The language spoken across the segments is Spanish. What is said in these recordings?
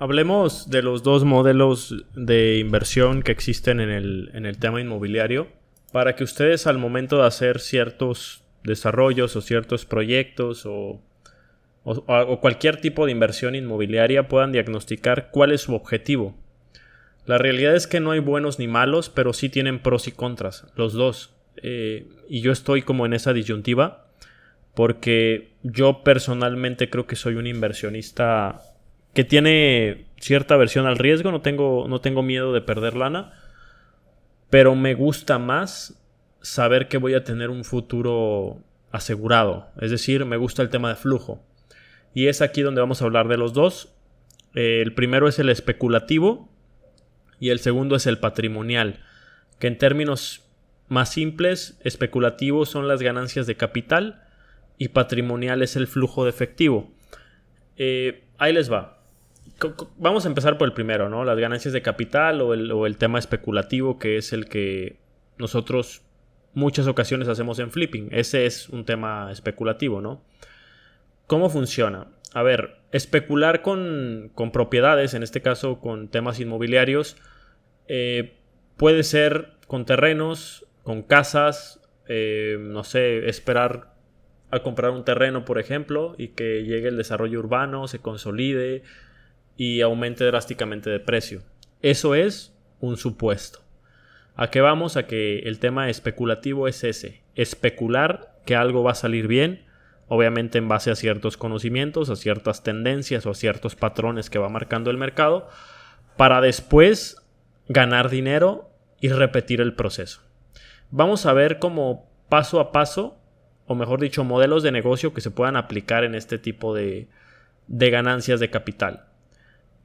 Hablemos de los dos modelos de inversión que existen en el, en el tema inmobiliario para que ustedes al momento de hacer ciertos desarrollos o ciertos proyectos o, o, cualquier tipo de inversión inmobiliaria puedan diagnosticar cuál es su objetivo. La realidad es que no hay buenos ni malos, pero sí tienen pros y contras, los dos. Eh, y yo estoy como en esa disyuntiva porque yo personalmente creo que soy un inversionista que tiene cierta aversión al riesgo, no tengo, no tengo miedo de perder lana, pero me gusta más saber que voy a tener un futuro asegurado. Es decir, me gusta el tema de flujo. Y es aquí donde vamos a hablar de los dos. Eh, el primero es el especulativo y el segundo es el patrimonial, que en términos más simples, especulativo son las ganancias de capital y patrimonial es el flujo de efectivo. Eh, ahí les va. Vamos a empezar por el primero, ¿no? Las ganancias de capital o el, o el tema especulativo, que es el que nosotros muchas ocasiones hacemos en flipping. Ese es un tema especulativo, ¿no? ¿Cómo funciona? A ver, especular con, con propiedades, en este caso con temas inmobiliarios, eh, puede ser con terrenos, con casas, eh, no sé, esperar a comprar un terreno, por ejemplo, y que llegue el desarrollo urbano, se consolide, y aumente drásticamente de precio. Eso es un supuesto. ¿A qué vamos? A que el tema especulativo es ese. Especular que algo va a salir bien, obviamente en base a ciertos conocimientos, a ciertas tendencias o a ciertos patrones que va marcando el mercado, para después ganar dinero y repetir el proceso. Vamos a ver cómo paso a paso, o mejor dicho, modelos de negocio que se puedan aplicar en este tipo de, de ganancias de capital.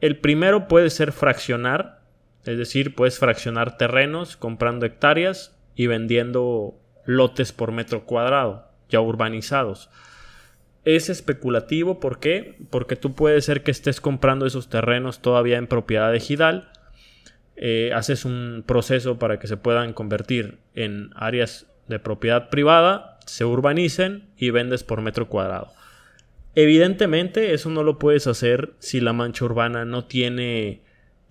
El primero puede ser fraccionar, es decir, puedes fraccionar terrenos comprando hectáreas y vendiendo lotes por metro cuadrado, ya urbanizados. Es especulativo, ¿por qué? Porque tú puedes ser que estés comprando esos terrenos todavía en propiedad ejidal, eh, haces un proceso para que se puedan convertir en áreas de propiedad privada, se urbanicen y vendes por metro cuadrado. Evidentemente, eso no lo puedes hacer si la mancha urbana no tiene,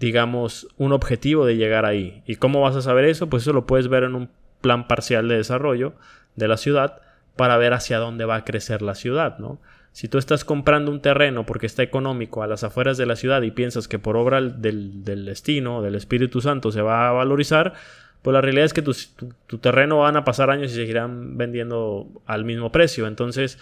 digamos, un objetivo de llegar ahí. ¿Y cómo vas a saber eso? Pues eso lo puedes ver en un plan parcial de desarrollo de la ciudad para ver hacia dónde va a crecer la ciudad, ¿no? Si tú estás comprando un terreno porque está económico a las afueras de la ciudad y piensas que por obra del, destino, del Espíritu Santo, se va a valorizar, pues la realidad es que tu, tu terreno van a pasar años y seguirán vendiendo al mismo precio. Entonces,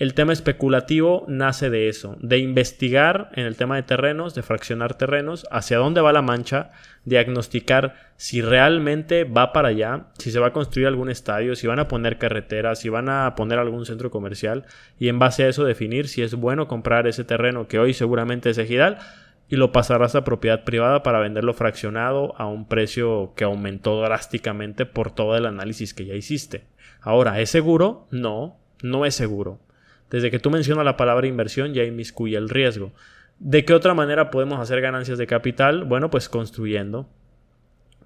el tema especulativo nace de eso, de investigar en el tema de terrenos, de fraccionar terrenos, hacia dónde va la mancha, diagnosticar si realmente va para allá, si se va a construir algún estadio, si van a poner carreteras, si van a poner algún centro comercial y en base a eso definir si es bueno comprar ese terreno que hoy seguramente es ejidal y lo pasarás a propiedad privada para venderlo fraccionado a un precio que aumentó drásticamente por todo el análisis que ya hiciste. Ahora, ¿es seguro? No, no es seguro. Desde que tú mencionas la palabra inversión ya inmiscuye el riesgo. ¿De qué otra manera podemos hacer ganancias de capital? Bueno, pues construyendo.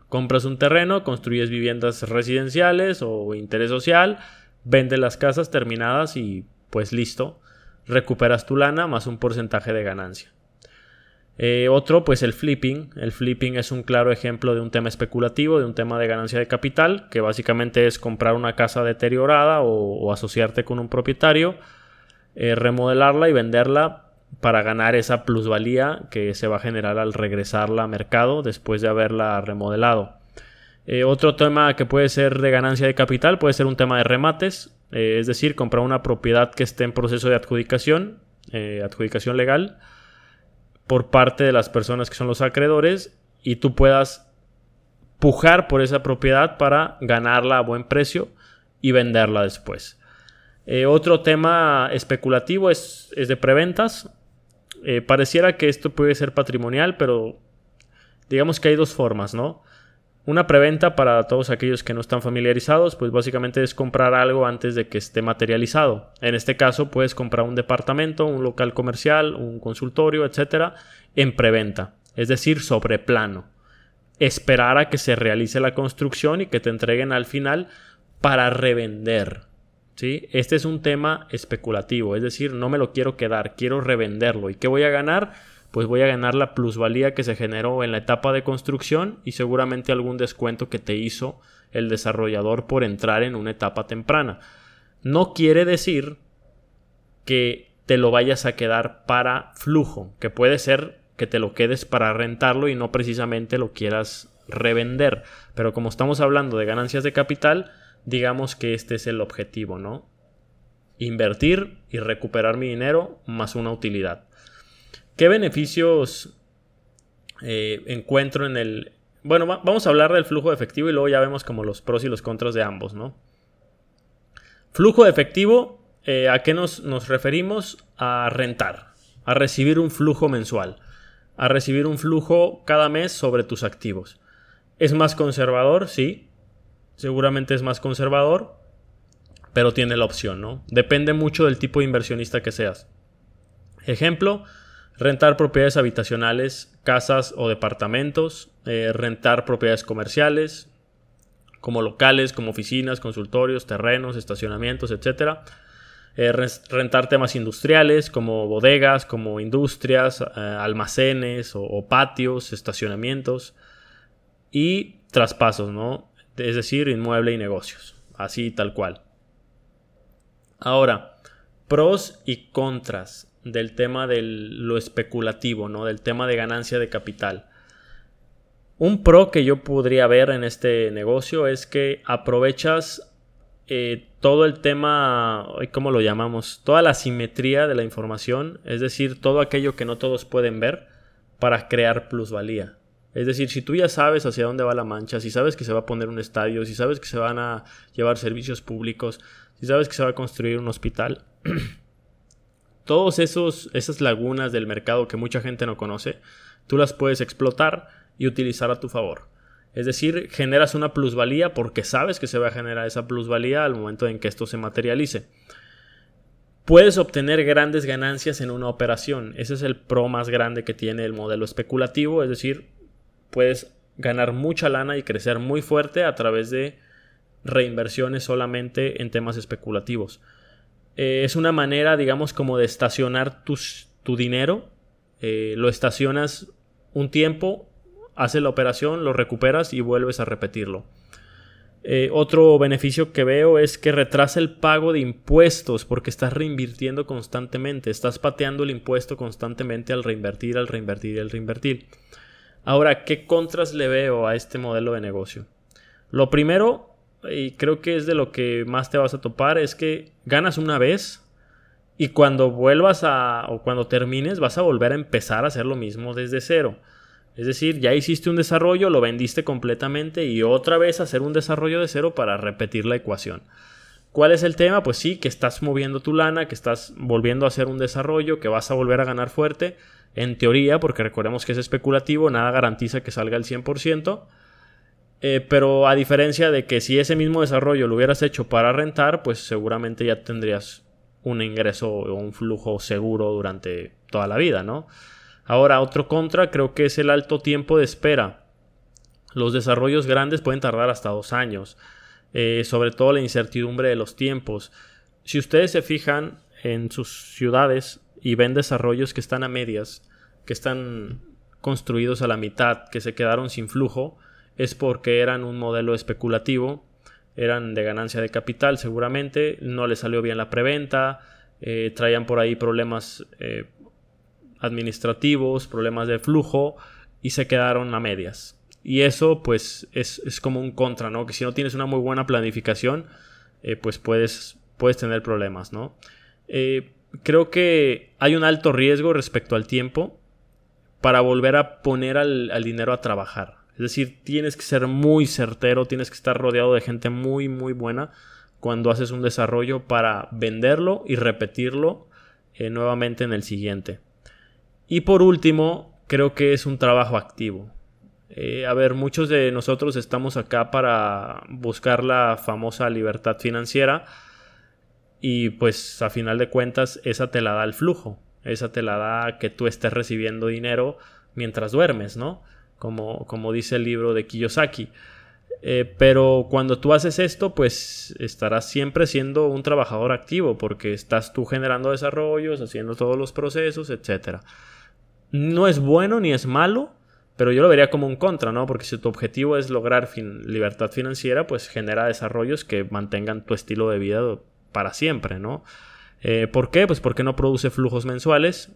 Compras un terreno, construyes viviendas residenciales o interés social, vendes las casas terminadas y pues listo, recuperas tu lana más un porcentaje de ganancia. Eh, otro, pues el flipping. El flipping es un claro ejemplo de un tema especulativo, de un tema de ganancia de capital, que básicamente es comprar una casa deteriorada o asociarte con un propietario eh, remodelarla y venderla para ganar esa plusvalía que se va a generar al regresarla a mercado después de haberla remodelado. Eh, otro tema que puede ser de ganancia de capital puede ser un tema de remates, eh, es decir, comprar una propiedad que esté en proceso de adjudicación, adjudicación legal, por parte de las personas que son los acreedores y tú puedas pujar por esa propiedad para ganarla a buen precio y venderla después. Eh, otro tema especulativo es, de preventas. Eh, pareciera que esto puede ser patrimonial, pero digamos que hay dos formas, ¿no? Una preventa para todos aquellos que no están familiarizados, pues básicamente es comprar algo antes de que esté materializado. En este caso, puedes comprar un departamento, un local comercial, un consultorio, etcétera, en preventa, es decir, sobre plano. Esperar a que se realice la construcción y que te entreguen al final para revender. Este es un tema especulativo, es decir, no me lo quiero quedar, quiero revenderlo. ¿Y qué voy a ganar? pues voy a ganar la plusvalía que se generó en la etapa de construcción y seguramente algún descuento que te hizo el desarrollador por entrar en una etapa temprana. No quiere decir que te lo vayas a quedar para flujo, que puede ser que te lo quedes para rentarlo y no precisamente lo quieras revender. Pero como estamos hablando de ganancias de capital, digamos que este es el objetivo, ¿no? Invertir y recuperar mi dinero más una utilidad. ¿Qué beneficios eh, encuentro en el... Bueno, vamos a hablar del flujo de efectivo y luego ya vemos como los pros y los contras de ambos, ¿no? Flujo de efectivo, eh, ¿a qué nos, nos referimos? A rentar, a recibir un flujo mensual, a recibir un flujo cada mes sobre tus activos. ¿Es más conservador? Sí, seguramente es más conservador, pero tiene la opción, ¿no? Depende mucho del tipo de inversionista que seas. Ejemplo, rentar propiedades habitacionales, casas o departamentos, eh, rentar propiedades comerciales, como locales, como oficinas, consultorios, terrenos, estacionamientos, etc. Eh, rentar temas industriales como bodegas, como industrias, eh, almacenes o, patios, estacionamientos y traspasos, ¿no? Es decir, inmueble y negocios, así tal cual. Ahora, pros y contras del tema de lo especulativo, ¿no? Del tema de ganancia de capital. Un pro que yo podría ver en este negocio es que aprovechas eh, todo el tema, ¿cómo lo llamamos? Toda la simetría de la información, es decir, todo aquello que no todos pueden ver para crear plusvalía. Es decir, si tú ya sabes hacia dónde va la mancha, si sabes que se va a poner un estadio, si sabes que se van a llevar servicios públicos, si sabes que se va a construir un hospital, esos esas lagunas del mercado que mucha gente no conoce, tú las puedes explotar y utilizar a tu favor. Es decir, generas una plusvalía porque sabes que se va a generar esa plusvalía al momento en que esto se materialice. Puedes obtener grandes ganancias en una operación. Ese es el pro más grande que tiene el modelo especulativo. Es decir, puedes ganar mucha lana y crecer muy fuerte a través de reinversiones solamente en temas especulativos. Eh, es una manera, digamos, como de estacionar tu dinero. Eh, lo estacionas un tiempo, haces la operación, lo recuperas y vuelves a repetirlo. Eh, otro beneficio que veo es que retrasa el pago de impuestos porque estás reinvirtiendo constantemente, estás pateando el impuesto constantemente al reinvertir, al reinvertir, al reinvertir. Ahora, ¿qué contras le veo a este modelo de negocio? Lo primero, y creo que es de lo que más te vas a topar, es que ganas una vez y cuando vuelvas a, o cuando termines, vas a volver a empezar a hacer lo mismo desde cero. Es decir, ya hiciste un desarrollo, lo vendiste completamente y otra vez hacer un desarrollo de cero para repetir la ecuación. ¿Cuál es el tema? Pues sí, que estás moviendo tu lana, que estás volviendo a hacer un desarrollo, que vas a volver a ganar fuerte, en teoría, porque recordemos que es especulativo, nada garantiza que salga el 100%. Eh, pero a diferencia de que si ese mismo desarrollo lo hubieras hecho para rentar, pues seguramente ya tendrías un ingreso o un flujo seguro durante toda la vida, ¿no? Ahora, otro contra creo que es el alto tiempo de espera. Los desarrollos grandes pueden tardar hasta dos años, eh, sobre todo la incertidumbre de los tiempos. Si ustedes se fijan en sus ciudades, y ven desarrollos que están a medias, que están construidos a la mitad, que se quedaron sin flujo, es porque eran un modelo especulativo, eran de ganancia de capital seguramente, no les salió bien la preventa, eh, traían por ahí problemas eh, administrativos, problemas de flujo y se quedaron a medias. Y eso pues es, como un contra, ¿no? Que si no tienes una muy buena planificación, eh, pues puedes, puedes tener problemas, ¿no? creo que hay un alto riesgo respecto al tiempo para volver a poner al, dinero a trabajar. Es decir, tienes que ser muy certero, tienes que estar rodeado de gente muy, muy buena cuando haces un desarrollo para venderlo y repetirlo eh, nuevamente en el siguiente. Y por último, creo que es un trabajo activo. Eh, a ver, muchos de nosotros estamos acá para buscar la famosa libertad financiera y pues a final de cuentas esa te la da el flujo, esa te la da que tú estés recibiendo dinero mientras duermes, ¿no? Como, como dice el libro de Kiyosaki. Eh, pero cuando tú haces esto, pues estarás siempre siendo un trabajador activo porque estás tú generando desarrollos, haciendo todos los procesos, etc. no es bueno ni es malo, pero yo lo vería como un contra, ¿no? Porque si tu objetivo es lograr libertad financiera, pues genera desarrollos que mantengan tu estilo de vida para siempre, ¿no? Eh, ¿Por qué? Pues porque no produce flujos mensuales.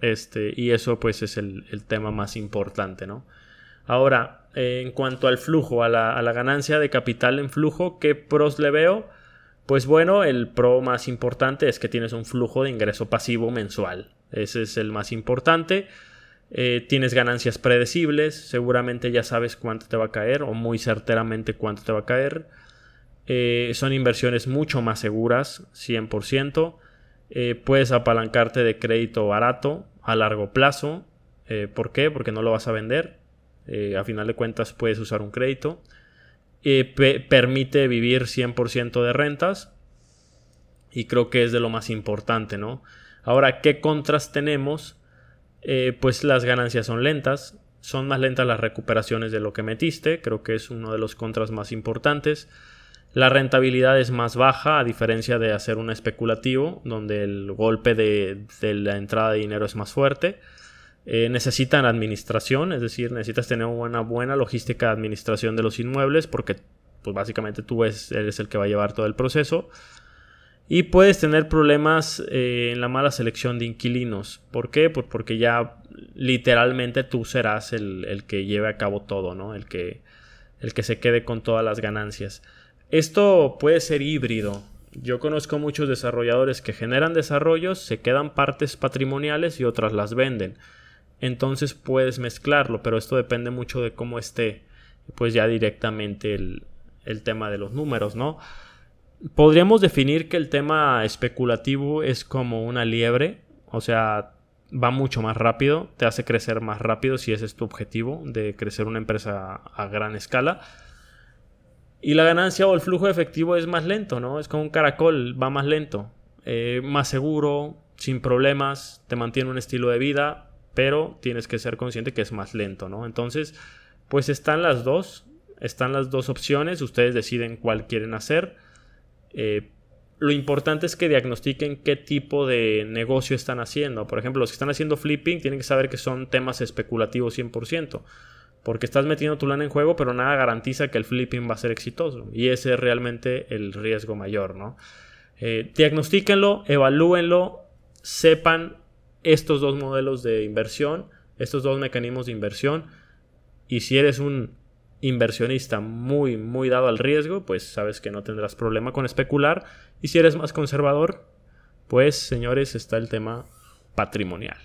Este, y eso pues es el, tema más importante, ¿no? Ahora, eh, en cuanto al flujo, a la, a la, ganancia de capital en flujo, ¿qué pros le veo? Pues bueno, el pro más importante es que tienes un flujo de ingreso pasivo mensual. Ese es el más importante. Eh, tienes ganancias predecibles, seguramente ya sabes cuánto te va a caer o muy certeramente cuánto te va a caer. Eh, son inversiones mucho más seguras, 100%. Eh, puedes apalancarte de crédito barato a largo plazo. ¿Por qué? Porque no lo vas a vender. a final de cuentas puedes usar un crédito. permite vivir 100% de rentas. Y creo que es de lo más importante, ¿no? Ahora, ¿qué contras tenemos? Eh, pues las ganancias son lentas, son más lentas las recuperaciones de lo que metiste, creo que es uno de los contras más importantes. La rentabilidad es más baja a diferencia de hacer un especulativo, donde el golpe de, la entrada de dinero es más fuerte. Eh, necesitan administración, es decir, necesitas tener una buena logística de administración de los inmuebles porque pues básicamente tú eres el que va a llevar todo el proceso. Y puedes tener problemas eh, en la mala selección de inquilinos. ¿Por qué? Pues porque ya literalmente tú serás el, que lleve a cabo todo, ¿no? El que, el que se quede con todas las ganancias. Esto puede ser híbrido. Yo conozco muchos desarrolladores que generan desarrollos, se quedan partes patrimoniales y otras las venden. Entonces puedes mezclarlo, pero esto depende mucho de cómo esté, pues ya directamente el, el tema de los números, ¿no? Podríamos definir que el tema especulativo es como una liebre, o sea, va mucho más rápido, te hace crecer más rápido si ese es tu objetivo de crecer una empresa a gran escala. Y la ganancia o el flujo efectivo es más lento, ¿no? Es como un caracol, va más lento, eh, más seguro, sin problemas, te mantiene un estilo de vida, pero tienes que ser consciente que es más lento, ¿no? Entonces, pues están las dos, están las dos opciones, ustedes deciden cuál quieren hacer. Eh, lo importante es que diagnostiquen qué tipo de negocio están haciendo. Por ejemplo, los que están haciendo flipping tienen que saber que son temas especulativos 100%. Porque estás metiendo tu lana en juego, pero nada garantiza que el flipping va a ser exitoso. Y ese es realmente el riesgo mayor, ¿no? Eh, diagnostíquenlo, evalúenlo, sepan estos dos modelos de inversión, estos dos mecanismos de inversión. Y si eres un inversionista muy, muy dado al riesgo, pues sabes que no tendrás problema con especular. Y si eres más conservador, pues señores, está el tema patrimonial.